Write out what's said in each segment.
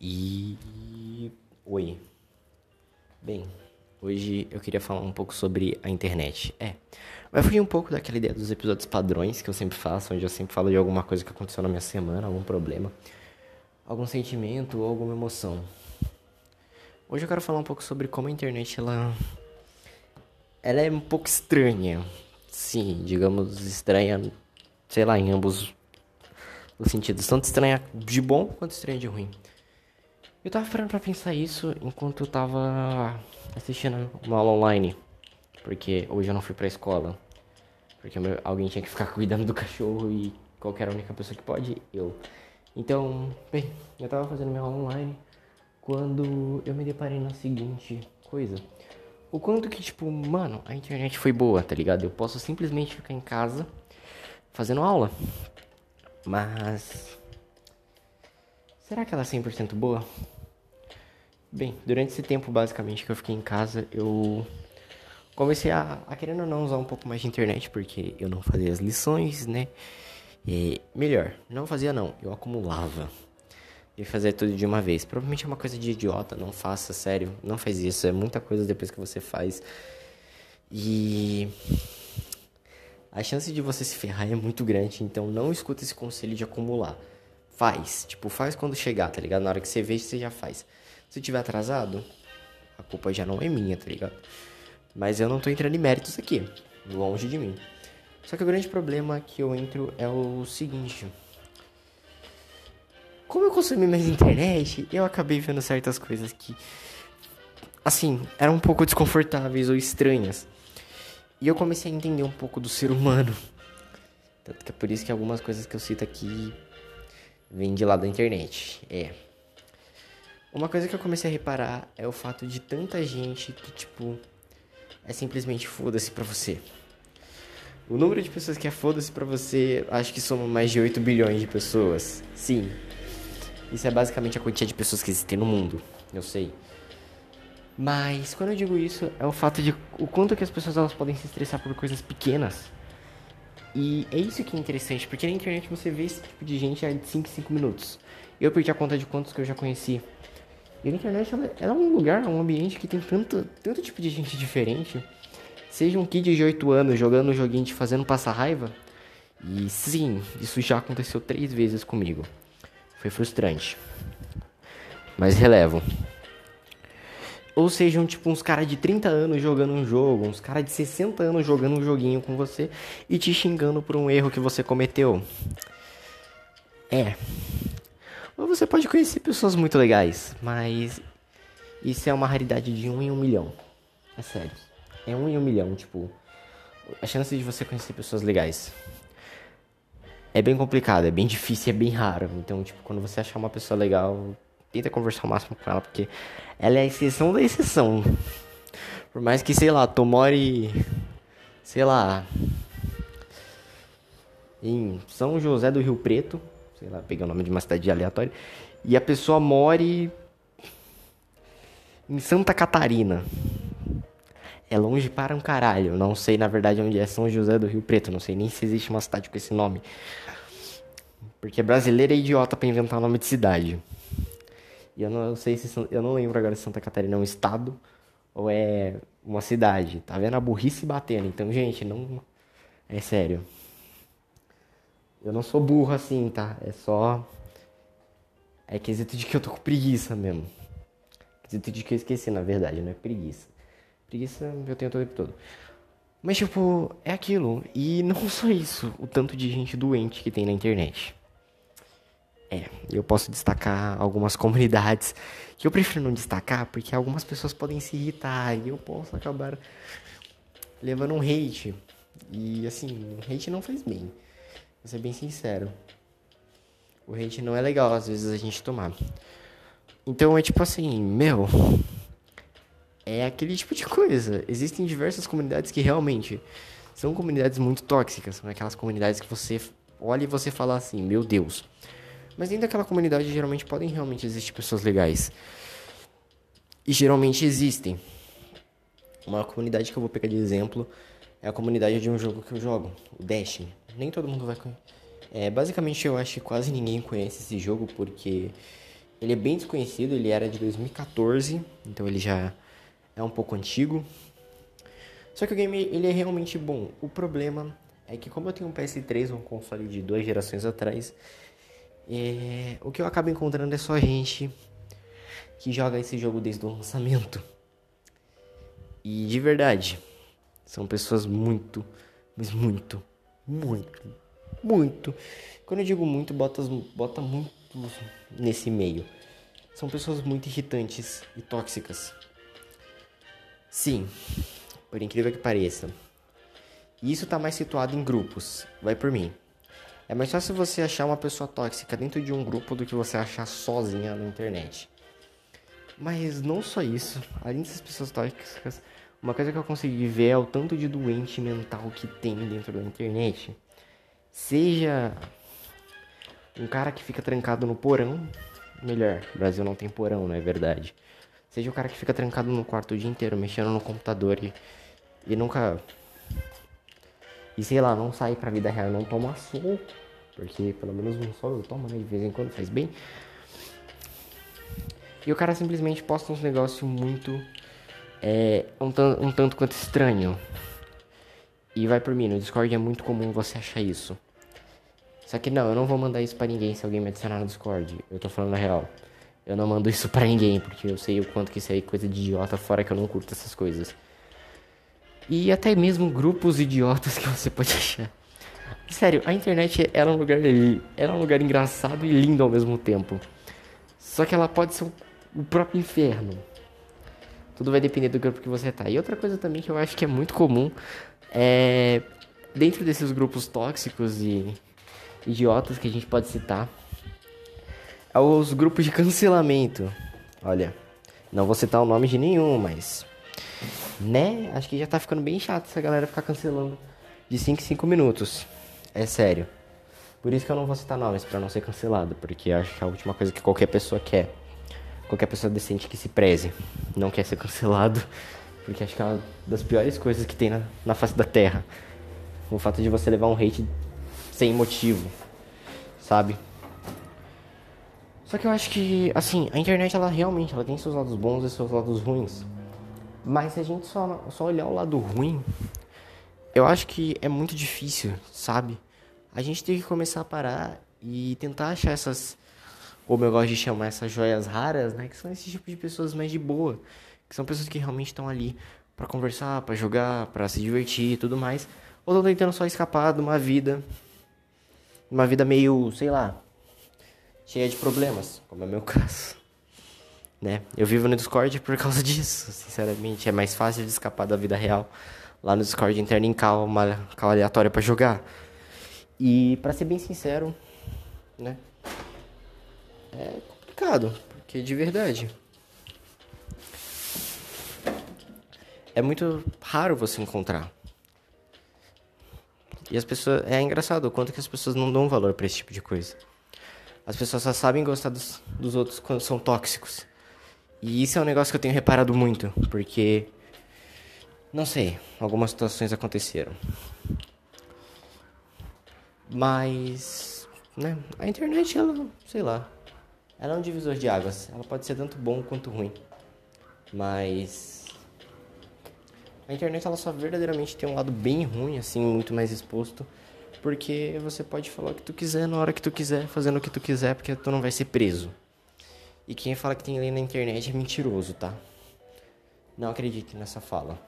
E. Oi. Bem, hoje eu queria falar um pouco sobre a internet. É, vai fugir um pouco daquela ideia dos episódios padrões que eu sempre faço, onde eu sempre falo de alguma coisa que aconteceu na minha semana, algum problema, algum sentimento ou alguma emoção. Hoje eu quero falar um pouco sobre como a internet ela. Ela é um pouco estranha. Sim, digamos estranha, sei lá, em ambos os sentidos. Tanto estranha de bom quanto estranha de ruim. Eu tava parando pra pensar isso enquanto eu tava assistindo uma aula online. Porque hoje eu não fui pra escola. Porque alguém tinha que ficar cuidando do cachorro e qualquer única pessoa que pode, eu. Então, bem, eu tava fazendo minha aula online quando eu me deparei na seguinte coisa. O quanto que, tipo, mano, a internet foi boa, tá ligado? Eu posso simplesmente ficar em casa fazendo aula. Mas. Será que ela é 100% boa? Bem, durante esse tempo basicamente que eu fiquei em casa, eu comecei a, a querendo ou não usar um pouco mais de internet, porque eu não fazia as lições, né? E, melhor, não fazia não, eu acumulava. E fazer tudo de uma vez. Provavelmente é uma coisa de idiota, não faça, sério, não faz isso. É muita coisa depois que você faz. E a chance de você se ferrar é muito grande, então não escuta esse conselho de acumular. Faz, tipo, faz quando chegar, tá ligado? Na hora que você vê, você já faz. Se tiver atrasado, a culpa já não é minha, tá ligado? Mas eu não tô entrando em méritos aqui, longe de mim. Só que o grande problema que eu entro é o seguinte. Como eu consumi mais internet, eu acabei vendo certas coisas que, assim, eram um pouco desconfortáveis ou estranhas. E eu comecei a entender um pouco do ser humano. Tanto que é por isso que algumas coisas que eu cito aqui vêm de lá da internet. É. Uma coisa que eu comecei a reparar é o fato de tanta gente que, tipo, é simplesmente foda-se pra você. O número de pessoas que é foda-se pra você, acho que soma mais de 8 bilhões de pessoas. Sim. Isso é basicamente a quantia de pessoas que existem no mundo. Eu sei. Mas quando eu digo isso, é o fato de o quanto que as pessoas elas podem se estressar por coisas pequenas. E é isso que é interessante, porque na internet você vê esse tipo de gente de 5 em 5 minutos. Eu perdi a conta de quantos que eu já conheci. E a internet ela, ela, é um lugar, um ambiente que tem tanto, tanto tipo de gente diferente. Seja um kid de 8 anos jogando um joguinho de fazendo passar raiva. E sim, isso já aconteceu três vezes comigo. Foi frustrante. Mas relevo. Ou sejam, tipo, uns caras de 30 anos jogando um jogo, uns caras de 60 anos jogando um joguinho com você e te xingando por um erro que você cometeu. É. Você pode conhecer pessoas muito legais, mas isso é uma raridade de um em um milhão. É sério. É um em um milhão, tipo. A chance de você conhecer pessoas legais é bem complicado, é bem difícil, é bem raro. Então, tipo, quando você achar uma pessoa legal, tenta conversar o máximo com ela, porque ela é a exceção da exceção. Por mais que, sei lá, tu more, sei lá, em São José do Rio Preto, sei lá, peguei o nome de uma cidade aleatória, e a pessoa more em Santa Catarina. É longe para um caralho. Não sei, na verdade, onde é São José do Rio Preto. Não sei nem se existe uma cidade com esse nome. Porque brasileiro é idiota para inventar nome de cidade. E eu não sei se eu não lembro agora se Santa Catarina é um estado ou é uma cidade. Tá vendo a burrice batendo? Então, gente, não é sério. Eu não sou burro assim, tá? É só é quesito de que eu tô com preguiça mesmo. Quesito de que eu esqueci, na verdade, não é preguiça. Preguiça eu tenho todo o tempo todo. Mas, tipo, é aquilo. E não só isso, o tanto de gente doente que tem na internet. É, eu posso destacar algumas comunidades que eu prefiro não destacar porque algumas pessoas podem se irritar e eu posso acabar levando um hate. E assim, hate não faz bem. Vou ser bem sincero. O hate não é legal às vezes a gente tomar. Então é tipo assim, meu. É aquele tipo de coisa. Existem diversas comunidades que realmente são comunidades muito tóxicas. São aquelas comunidades que você olha e você fala assim, meu Deus mas dentro daquela comunidade geralmente podem realmente existir pessoas legais. E geralmente existem. Uma comunidade que eu vou pegar de exemplo é a comunidade de um jogo que eu jogo, o Destiny. Nem todo mundo vai conhecer. É, basicamente eu acho que quase ninguém conhece esse jogo porque Ele é bem desconhecido, ele era de 2014, então ele já é um pouco antigo. Só que o game ele é realmente bom. O problema é que como eu tenho um PS3, um console de duas gerações atrás, é... o que eu acabo encontrando é só gente que joga esse jogo desde o lançamento. E de verdade, são pessoas muito, mas muito, muito, muito. Quando eu digo muito, bota, bota muito nesse meio. São pessoas muito irritantes e tóxicas. Sim, por incrível que pareça. E isso está mais situado em grupos, vai por mim. É mais fácil você achar uma pessoa tóxica dentro de um grupo do que você achar sozinha na internet. Mas não só isso, além dessas pessoas tóxicas, uma coisa que eu consegui ver é o tanto de doente mental que tem dentro da internet. Seja um cara que fica trancado no porão, melhor, o Brasil não tem porão, não é verdade? Seja o cara que fica trancado no quarto o dia inteiro, mexendo no computador e, e nunca e sei lá, não sair pra vida real, não toma sol. Porque pelo menos um sol eu tomo, né? De vez em quando faz bem. E o cara simplesmente posta uns negócios muito. É, um, um tanto quanto estranho. E vai por mim, no Discord é muito comum você achar isso. Só que não, eu não vou mandar isso para ninguém se alguém me adicionar no Discord. Eu tô falando a real. Eu não mando isso para ninguém, porque eu sei o quanto que isso aí é coisa de idiota, fora que eu não curto essas coisas e até mesmo grupos idiotas que você pode achar. Sério, a internet era um lugar era um lugar engraçado e lindo ao mesmo tempo. Só que ela pode ser o próprio inferno. Tudo vai depender do grupo que você tá. E outra coisa também que eu acho que é muito comum é dentro desses grupos tóxicos e idiotas que a gente pode citar, é os grupos de cancelamento. Olha, não vou citar o nome de nenhum, mas né? Acho que já tá ficando bem chato essa galera ficar cancelando de 5 em 5 minutos. É sério. Por isso que eu não vou citar nomes para não ser cancelado, porque acho que é a última coisa que qualquer pessoa quer. Qualquer pessoa decente que se preze não quer ser cancelado, porque acho que é uma das piores coisas que tem na, na face da Terra. O fato de você levar um hate sem motivo, sabe? Só que eu acho que, assim, a internet ela realmente ela tem seus lados bons e seus lados ruins. Mas se a gente só, só olhar o lado ruim, eu acho que é muito difícil, sabe? A gente tem que começar a parar e tentar achar essas, como eu gosto de chamar, essas joias raras, né? Que são esse tipo de pessoas mais de boa. Que são pessoas que realmente estão ali para conversar, para jogar, para se divertir e tudo mais. Ou estão tentando só escapar de uma vida. Uma vida meio, sei lá, cheia de problemas, como é o meu caso né? Eu vivo no Discord por causa disso, sinceramente. É mais fácil de escapar da vida real lá no Discord interno em cal, uma cal aleatória para jogar. E para ser bem sincero, né? É complicado, porque de verdade. É muito raro você encontrar. E as pessoas. É engraçado o quanto que as pessoas não dão valor para esse tipo de coisa. As pessoas só sabem gostar dos, dos outros quando são tóxicos. E isso é um negócio que eu tenho reparado muito, porque não sei, algumas situações aconteceram. Mas, né, a internet ela, sei lá, ela é um divisor de águas. Ela pode ser tanto bom quanto ruim. Mas a internet ela só verdadeiramente tem um lado bem ruim, assim, muito mais exposto, porque você pode falar o que tu quiser na hora que tu quiser, fazendo o que tu quiser, porque tu não vai ser preso. E quem fala que tem lei na internet é mentiroso, tá? Não acredite nessa fala.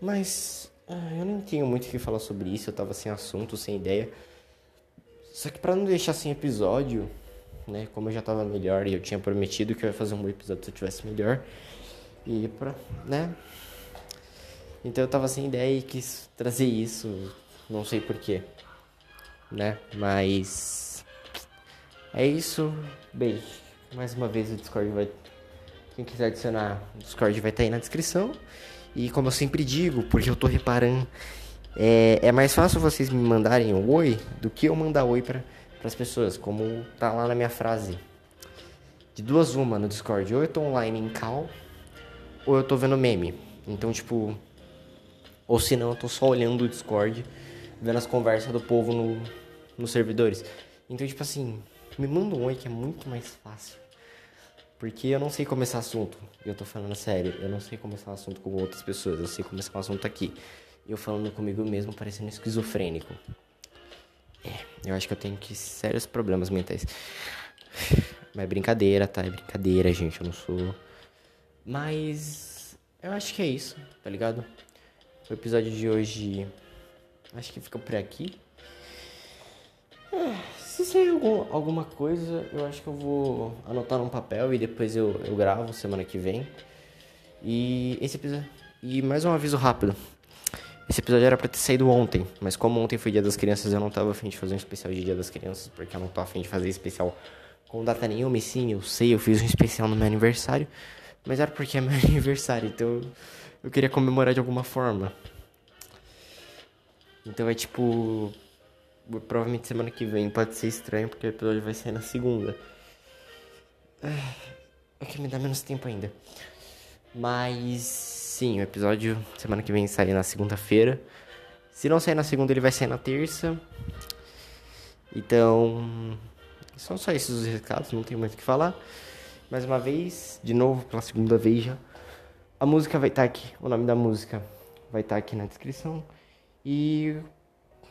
Mas ah, eu nem tenho muito o que falar sobre isso, eu tava sem assunto, sem ideia. Só que para não deixar sem episódio, né, como eu já tava melhor e eu tinha prometido que eu ia fazer um episódio se eu tivesse melhor. E pra, né? Então eu tava sem ideia e quis trazer isso, não sei porquê, né? Mas é isso. Beijo. Mais uma vez o Discord vai. Quem quiser adicionar o Discord vai estar tá aí na descrição. E como eu sempre digo, porque eu tô reparando, é, é mais fácil vocês me mandarem um oi do que eu mandar oi para as pessoas, como tá lá na minha frase. De duas uma no Discord. Ou eu tô online em call, ou eu tô vendo meme. Então, tipo. Ou se não, eu tô só olhando o Discord, vendo as conversas do povo no, nos servidores. Então, tipo assim, Me manda um oi que é muito mais fácil. Porque eu não sei começar assunto. Eu tô falando sério. Eu não sei começar assunto com outras pessoas. Eu sei começar assunto aqui. Eu falando comigo mesmo, parecendo esquizofrênico. Eu acho que eu tenho que sérios problemas mentais. Mas é brincadeira, tá? É brincadeira, gente. Eu não sou. Mas. Eu acho que é isso, tá ligado? O episódio de hoje. Acho que fica por aqui. É, se sair algum, alguma coisa, eu acho que eu vou anotar num papel e depois eu, eu gravo semana que vem. E esse episódio. E mais um aviso rápido. Esse episódio era pra ter saído ontem, mas como ontem foi dia das crianças, eu não tava afim de fazer um especial de dia das crianças, porque eu não tô afim de fazer especial com data nenhuma, e sim, eu sei, eu fiz um especial no meu aniversário, mas era porque é meu aniversário, então eu queria comemorar de alguma forma. Então é tipo. Provavelmente semana que vem pode ser estranho, porque o episódio vai sair na segunda. É que me dá menos tempo ainda. Mas sim, o episódio semana que vem sai na segunda-feira. Se não sair na segunda, ele vai sair na terça. Então, são só esses os recados, não tem muito o que falar. Mais uma vez, de novo, pela segunda vez já. A música vai estar tá aqui, o nome da música vai estar tá aqui na descrição. E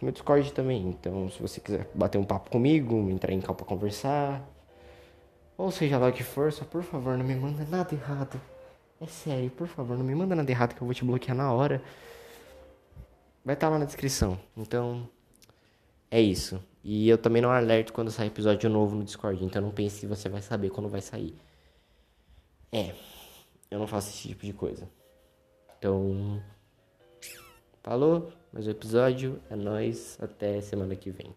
meu Discord também. Então, se você quiser bater um papo comigo, entrar em cal pra conversar, ou seja lá o que for, só por favor, não me manda nada errado. É sério, por favor, não me manda nada errado que eu vou te bloquear na hora. Vai estar tá lá na descrição. Então, é isso. E eu também não alerto quando sai episódio novo no Discord. Então não pense que você vai saber quando vai sair. É. Eu não faço esse tipo de coisa. Então. Falou, mais um episódio. É nóis. Até semana que vem.